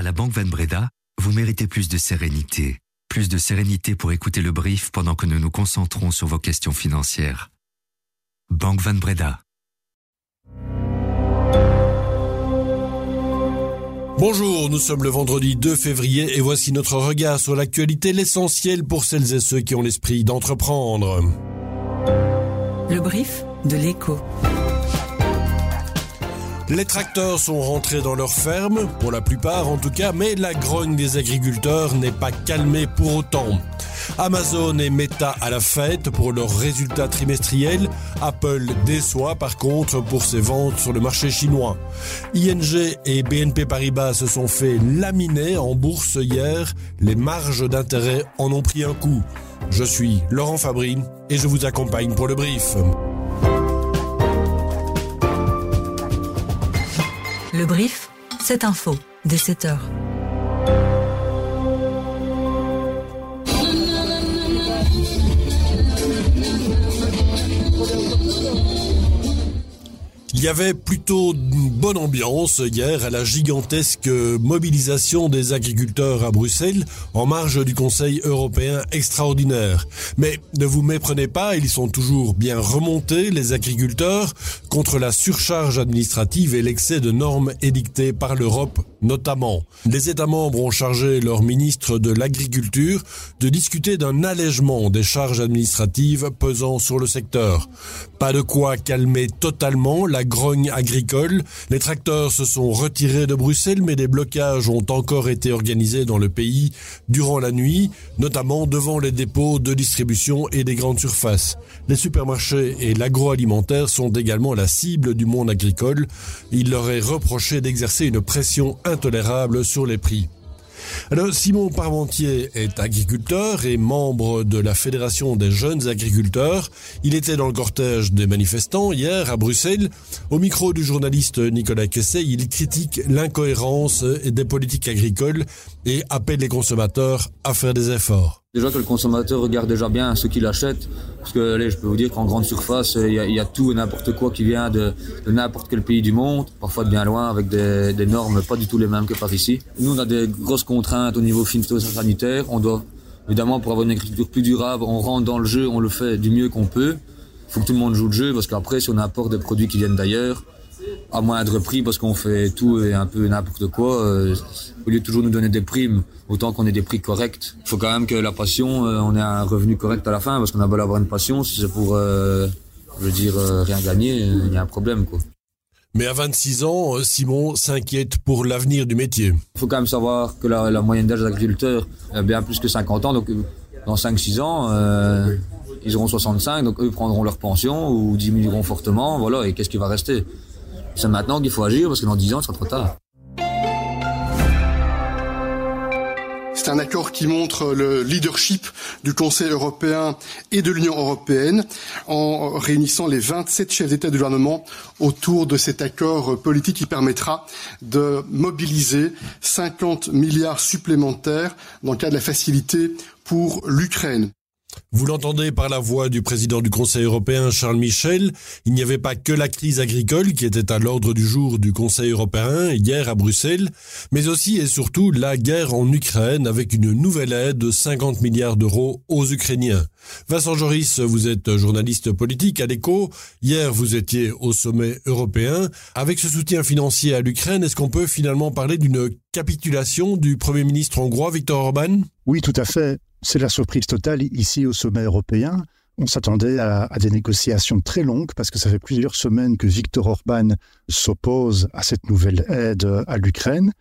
À la Banque Van Breda, vous méritez plus de sérénité. Plus de sérénité pour écouter le brief pendant que nous nous concentrons sur vos questions financières. Banque Van Breda. Bonjour, nous sommes le vendredi 2 février et voici notre regard sur l'actualité, l'essentiel pour celles et ceux qui ont l'esprit d'entreprendre. Le brief de l'écho. Les tracteurs sont rentrés dans leurs fermes, pour la plupart en tout cas, mais la grogne des agriculteurs n'est pas calmée pour autant. Amazon et Meta à la fête pour leurs résultats trimestriels. Apple déçoit par contre pour ses ventes sur le marché chinois. ING et BNP Paribas se sont fait laminer en bourse hier. Les marges d'intérêt en ont pris un coup. Je suis Laurent Fabry et je vous accompagne pour le brief. Le brief, cette info, dès 7 heures. Il y avait plutôt une bonne ambiance hier à la gigantesque mobilisation des agriculteurs à Bruxelles en marge du Conseil européen extraordinaire. Mais ne vous méprenez pas, ils sont toujours bien remontés, les agriculteurs, contre la surcharge administrative et l'excès de normes édictées par l'Europe notamment. Les États membres ont chargé leur ministre de l'Agriculture de discuter d'un allègement des charges administratives pesant sur le secteur. Pas de quoi calmer totalement la grogne agricole. Les tracteurs se sont retirés de Bruxelles, mais des blocages ont encore été organisés dans le pays durant la nuit, notamment devant les dépôts de distribution et des grandes surfaces. Les supermarchés et l'agroalimentaire sont également la cible du monde agricole. Il leur est reproché d'exercer une pression intolérable sur les prix. Alors, Simon Parmentier est agriculteur et membre de la Fédération des jeunes agriculteurs. Il était dans le cortège des manifestants hier à Bruxelles. Au micro du journaliste Nicolas Kessé, il critique l'incohérence des politiques agricoles et appelle les consommateurs à faire des efforts. Déjà que le consommateur regarde déjà bien ce qu'il achète, parce que je peux vous dire qu'en grande surface, il y, a, tout et n'importe quoi qui vient de, n'importe quel pays du monde, parfois de bien loin, avec des, normes pas du tout les mêmes que par ici. Nous, on a des grosses contraintes au niveau sanitaire. On doit, évidemment, pour avoir une agriculture plus durable, on rentre dans le jeu, on le fait du mieux qu'on peut. Il faut que tout le monde joue le jeu, parce qu'après, si on importe des produits qui viennent d'ailleurs, à moindre prix parce qu'on fait tout et un peu n'importe quoi. Euh, au lieu de toujours nous donner des primes, autant qu'on ait des prix corrects. Il faut quand même que la passion, euh, on ait un revenu correct à la fin parce qu'on a beau avoir une passion, si c'est pour, euh, je veux dire, rien gagner, il y a un problème quoi. Mais à 26 ans, Simon s'inquiète pour l'avenir du métier. Il faut quand même savoir que la, la moyenne d'âge des agriculteurs est bien plus que 50 ans. Donc dans 5-6 ans, ils auront 65, donc eux prendront leur pension ou diminueront fortement. Voilà, et qu'est-ce qui va rester? C'est maintenant qu'il faut agir parce que dans 10 ans, ce sera trop tard. C'est un accord qui montre le leadership du Conseil européen et de l'Union européenne en réunissant les 27 chefs d'État et de gouvernement autour de cet accord politique qui permettra de mobiliser 50 milliards supplémentaires dans le cadre de la facilité pour l'Ukraine. Vous l'entendez par la voix du président du Conseil européen Charles Michel, il n'y avait pas que la crise agricole qui était à l'ordre du jour du Conseil européen hier à Bruxelles, mais aussi et surtout la guerre en Ukraine avec une nouvelle aide de 50 milliards d'euros aux Ukrainiens. Vincent Joris, vous êtes journaliste politique à l'écho. Hier, vous étiez au sommet européen. Avec ce soutien financier à l'Ukraine, est-ce qu'on peut finalement parler d'une capitulation du Premier ministre hongrois Viktor Orban? Oui, tout à fait. C'est la surprise totale ici au sommet européen. On s'attendait à, des négociations très longues parce que ça fait plusieurs semaines que Viktor Orban s'oppose à cette nouvelle aide à l'Ukraine.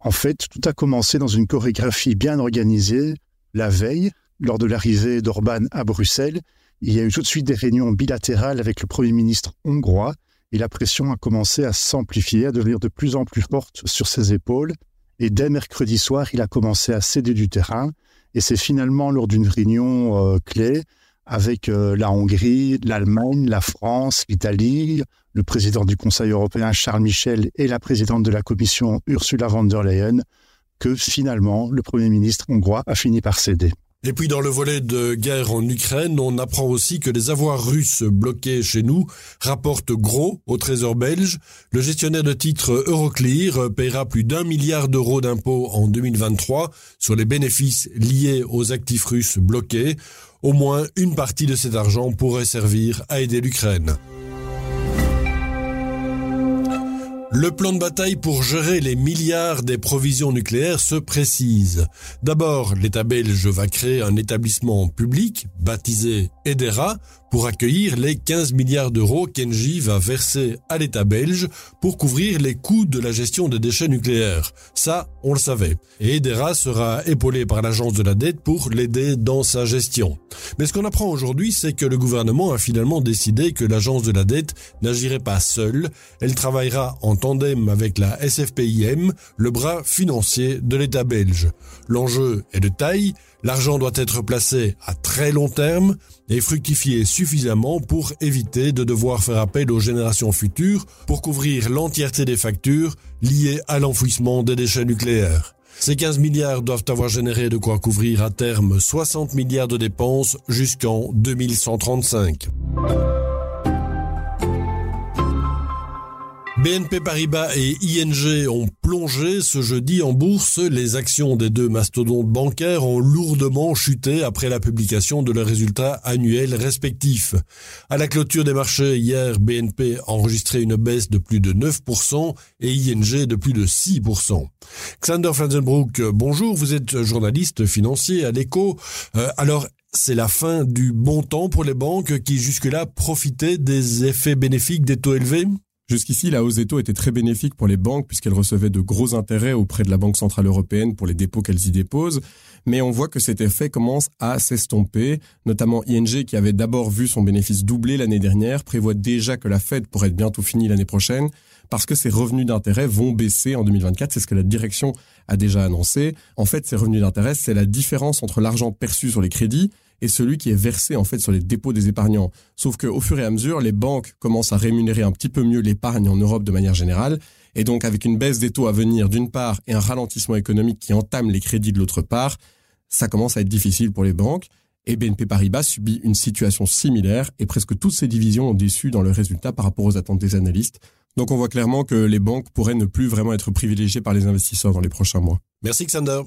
En fait, tout a commencé dans une chorégraphie bien organisée la veille, lors de l'arrivée d'Orban à Bruxelles. Il y a eu tout de suite des réunions bilatérales avec le Premier ministre hongrois et la pression a commencé à s'amplifier, à devenir de plus en plus forte sur ses épaules. Et dès mercredi soir, il a commencé à céder du terrain. Et c'est finalement lors d'une réunion euh, clé avec euh, la Hongrie, l'Allemagne, la France, l'Italie, le président du Conseil européen Charles Michel et la présidente de la Commission Ursula von der Leyen que finalement le Premier ministre hongrois a fini par céder. Et puis dans le volet de guerre en Ukraine, on apprend aussi que les avoirs russes bloqués chez nous rapportent gros au trésor belge. Le gestionnaire de titres Euroclear paiera plus d'un milliard d'euros d'impôts en 2023 sur les bénéfices liés aux actifs russes bloqués. Au moins une partie de cet argent pourrait servir à aider l'Ukraine. Le plan de bataille pour gérer les milliards des provisions nucléaires se précise. D'abord, l'État belge va créer un établissement public baptisé EDERA pour accueillir les 15 milliards d'euros qu'Engie va verser à l'État belge pour couvrir les coûts de la gestion des déchets nucléaires. Ça, on le savait. Et EDERA sera épaulé par l'agence de la dette pour l'aider dans sa gestion. Mais ce qu'on apprend aujourd'hui, c'est que le gouvernement a finalement décidé que l'agence de la dette n'agirait pas seule. Elle travaillera en tandem avec la SFPIM, le bras financier de l'État belge. L'enjeu est de taille. L'argent doit être placé à très long terme et fructifier suffisamment pour éviter de devoir faire appel aux générations futures pour couvrir l'entièreté des factures liées à l'enfouissement des déchets nucléaires. Ces 15 milliards doivent avoir généré de quoi couvrir à terme 60 milliards de dépenses jusqu'en 2135. BNP Paribas et ING ont plongé ce jeudi en bourse. Les actions des deux mastodontes bancaires ont lourdement chuté après la publication de leurs résultats annuels respectifs. À la clôture des marchés hier, BNP a enregistré une baisse de plus de 9% et ING de plus de 6%. Xander Flanzenbroek, bonjour, vous êtes journaliste financier à l'écho. Euh, alors, c'est la fin du bon temps pour les banques qui jusque-là profitaient des effets bénéfiques des taux élevés? Jusqu'ici, la hausse des taux était très bénéfique pour les banques puisqu'elles recevaient de gros intérêts auprès de la Banque Centrale Européenne pour les dépôts qu'elles y déposent. Mais on voit que cet effet commence à s'estomper, notamment ING qui avait d'abord vu son bénéfice doubler l'année dernière, prévoit déjà que la Fed pourrait être bientôt finie l'année prochaine parce que ses revenus d'intérêt vont baisser en 2024. C'est ce que la direction a déjà annoncé. En fait, ces revenus d'intérêt, c'est la différence entre l'argent perçu sur les crédits et celui qui est versé en fait sur les dépôts des épargnants. Sauf qu'au fur et à mesure, les banques commencent à rémunérer un petit peu mieux l'épargne en Europe de manière générale. Et donc, avec une baisse des taux à venir d'une part et un ralentissement économique qui entame les crédits de l'autre part, ça commence à être difficile pour les banques. Et BNP Paribas subit une situation similaire et presque toutes ces divisions ont déçu dans leurs résultats par rapport aux attentes des analystes. Donc on voit clairement que les banques pourraient ne plus vraiment être privilégiées par les investisseurs dans les prochains mois. Merci Xander.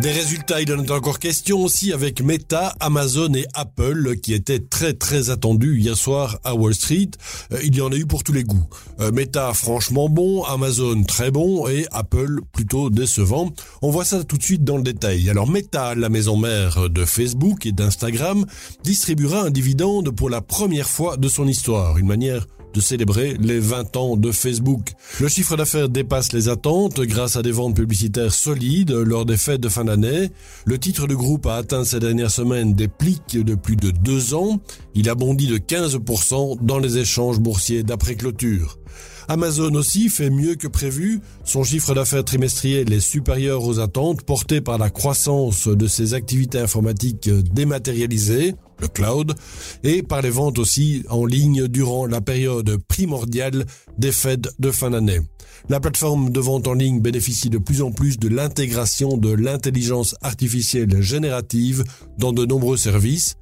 Des résultats, il en est encore question aussi avec Meta, Amazon et Apple qui étaient très très attendus hier soir à Wall Street. Euh, il y en a eu pour tous les goûts. Euh, Meta franchement bon, Amazon très bon et Apple plutôt décevant. On voit ça tout de suite dans le détail. Alors Meta, la maison mère de Facebook et d'Instagram, distribuera un dividende pour la première fois de son histoire. Une manière de célébrer les 20 ans de Facebook. Le chiffre d'affaires dépasse les attentes grâce à des ventes publicitaires solides lors des fêtes de fin d'année. Le titre du groupe a atteint ces dernières semaines des pics de plus de deux ans. Il a bondi de 15% dans les échanges boursiers d'après clôture. Amazon aussi fait mieux que prévu. Son chiffre d'affaires trimestriel est supérieur aux attentes portées par la croissance de ses activités informatiques dématérialisées, le cloud, et par les ventes aussi en ligne durant la période primordiale des fêtes de fin d'année. La plateforme de vente en ligne bénéficie de plus en plus de l'intégration de l'intelligence artificielle générative dans de nombreux services.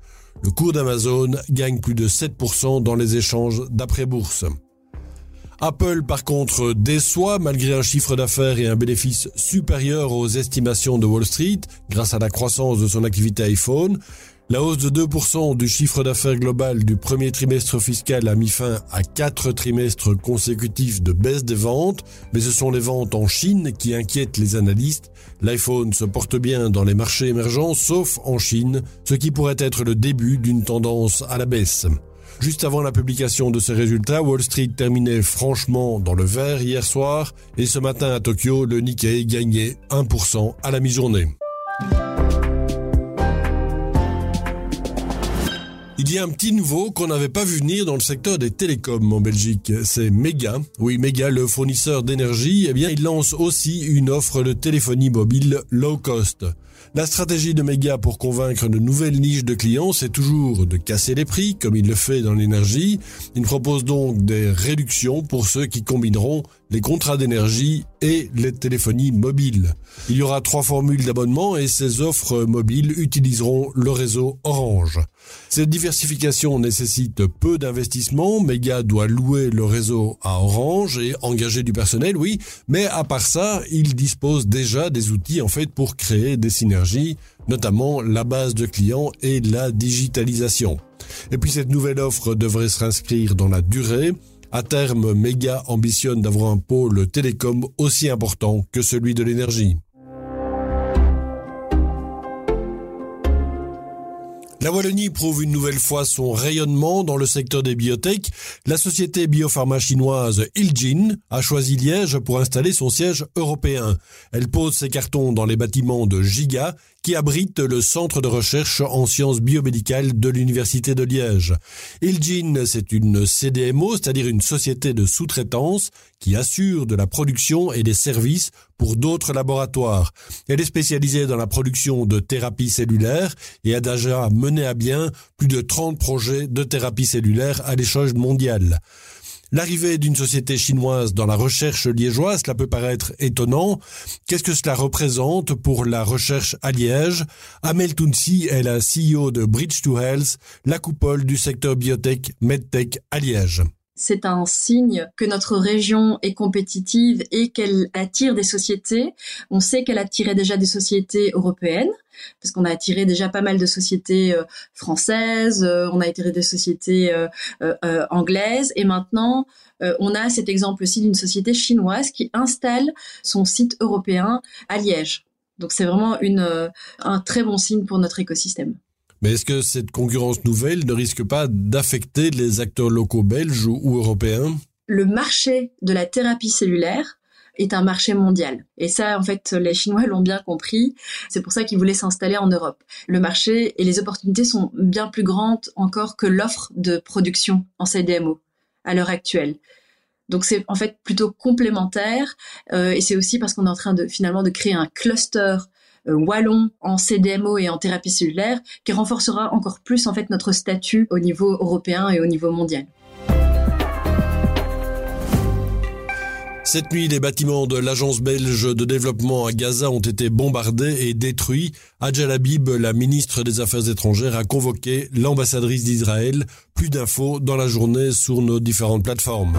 Le cours d'Amazon gagne plus de 7% dans les échanges d'après-bourse. Apple, par contre, déçoit malgré un chiffre d'affaires et un bénéfice supérieur aux estimations de Wall Street grâce à la croissance de son activité iPhone. La hausse de 2% du chiffre d'affaires global du premier trimestre fiscal a mis fin à quatre trimestres consécutifs de baisse des ventes, mais ce sont les ventes en Chine qui inquiètent les analystes. L'iPhone se porte bien dans les marchés émergents, sauf en Chine, ce qui pourrait être le début d'une tendance à la baisse. Juste avant la publication de ces résultats, Wall Street terminait franchement dans le vert hier soir et ce matin à Tokyo, le Nikkei gagnait 1% à la mi-journée. Il y a un petit nouveau qu'on n'avait pas vu venir dans le secteur des télécoms en Belgique. C'est Mega. Oui, Mega, le fournisseur d'énergie, eh bien, il lance aussi une offre de téléphonie mobile low cost. La stratégie de Mega pour convaincre de nouvelles niches de clients, c'est toujours de casser les prix, comme il le fait dans l'énergie. Il propose donc des réductions pour ceux qui combineront les contrats d'énergie et les téléphonies mobiles. Il y aura trois formules d'abonnement et ces offres mobiles utiliseront le réseau Orange. Cette diversification nécessite peu d'investissement. Mega doit louer le réseau à Orange et engager du personnel, oui, mais à part ça, il dispose déjà des outils en fait pour créer des synergies, notamment la base de clients et la digitalisation. Et puis cette nouvelle offre devrait se inscrire dans la durée. À terme, Mega ambitionne d'avoir un pôle télécom aussi important que celui de l'énergie. La Wallonie prouve une nouvelle fois son rayonnement dans le secteur des biotech. La société biopharma chinoise Ilgin a choisi Liège pour installer son siège européen. Elle pose ses cartons dans les bâtiments de Giga qui abrite le centre de recherche en sciences biomédicales de l'Université de Liège. Ilgin, c'est une CDMO, c'est-à-dire une société de sous-traitance qui assure de la production et des services pour d'autres laboratoires. Elle est spécialisée dans la production de thérapie cellulaire et a déjà mené à bien plus de 30 projets de thérapie cellulaire à l'échelle mondiale. L'arrivée d'une société chinoise dans la recherche liégeoise, cela peut paraître étonnant. Qu'est-ce que cela représente pour la recherche à Liège? Amel Tounsi est la CEO de Bridge to Health, la coupole du secteur biotech medtech à Liège c'est un signe que notre région est compétitive et qu'elle attire des sociétés. On sait qu'elle attirait déjà des sociétés européennes, parce qu'on a attiré déjà pas mal de sociétés euh, françaises, euh, on a attiré des sociétés euh, anglaises, et maintenant on a cet exemple aussi d'une société chinoise qui installe son site européen à Liège. Donc c'est vraiment une, un très bon signe pour notre écosystème. Mais est-ce que cette concurrence nouvelle ne risque pas d'affecter les acteurs locaux belges ou européens? Le marché de la thérapie cellulaire est un marché mondial. Et ça, en fait, les Chinois l'ont bien compris. C'est pour ça qu'ils voulaient s'installer en Europe. Le marché et les opportunités sont bien plus grandes encore que l'offre de production en CDMO à l'heure actuelle. Donc c'est en fait plutôt complémentaire euh, et c'est aussi parce qu'on est en train de finalement de créer un cluster wallon en CDMO et en thérapie cellulaire qui renforcera encore plus en fait notre statut au niveau européen et au niveau mondial. Cette nuit, les bâtiments de l'agence belge de développement à Gaza ont été bombardés et détruits. Adjal Habib, la ministre des Affaires étrangères, a convoqué l'ambassadrice d'Israël. Plus d'infos dans la journée sur nos différentes plateformes.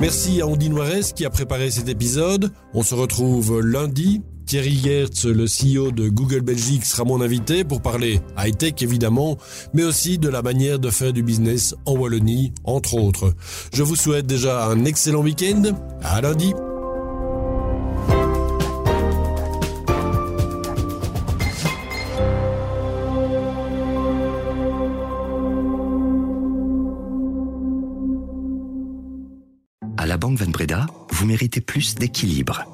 Merci à Andy Noires qui a préparé cet épisode. On se retrouve lundi Thierry Gertz, le CEO de Google Belgique, sera mon invité pour parler high-tech évidemment, mais aussi de la manière de faire du business en Wallonie, entre autres. Je vous souhaite déjà un excellent week-end. À lundi. À la Banque Van Breda, vous méritez plus d'équilibre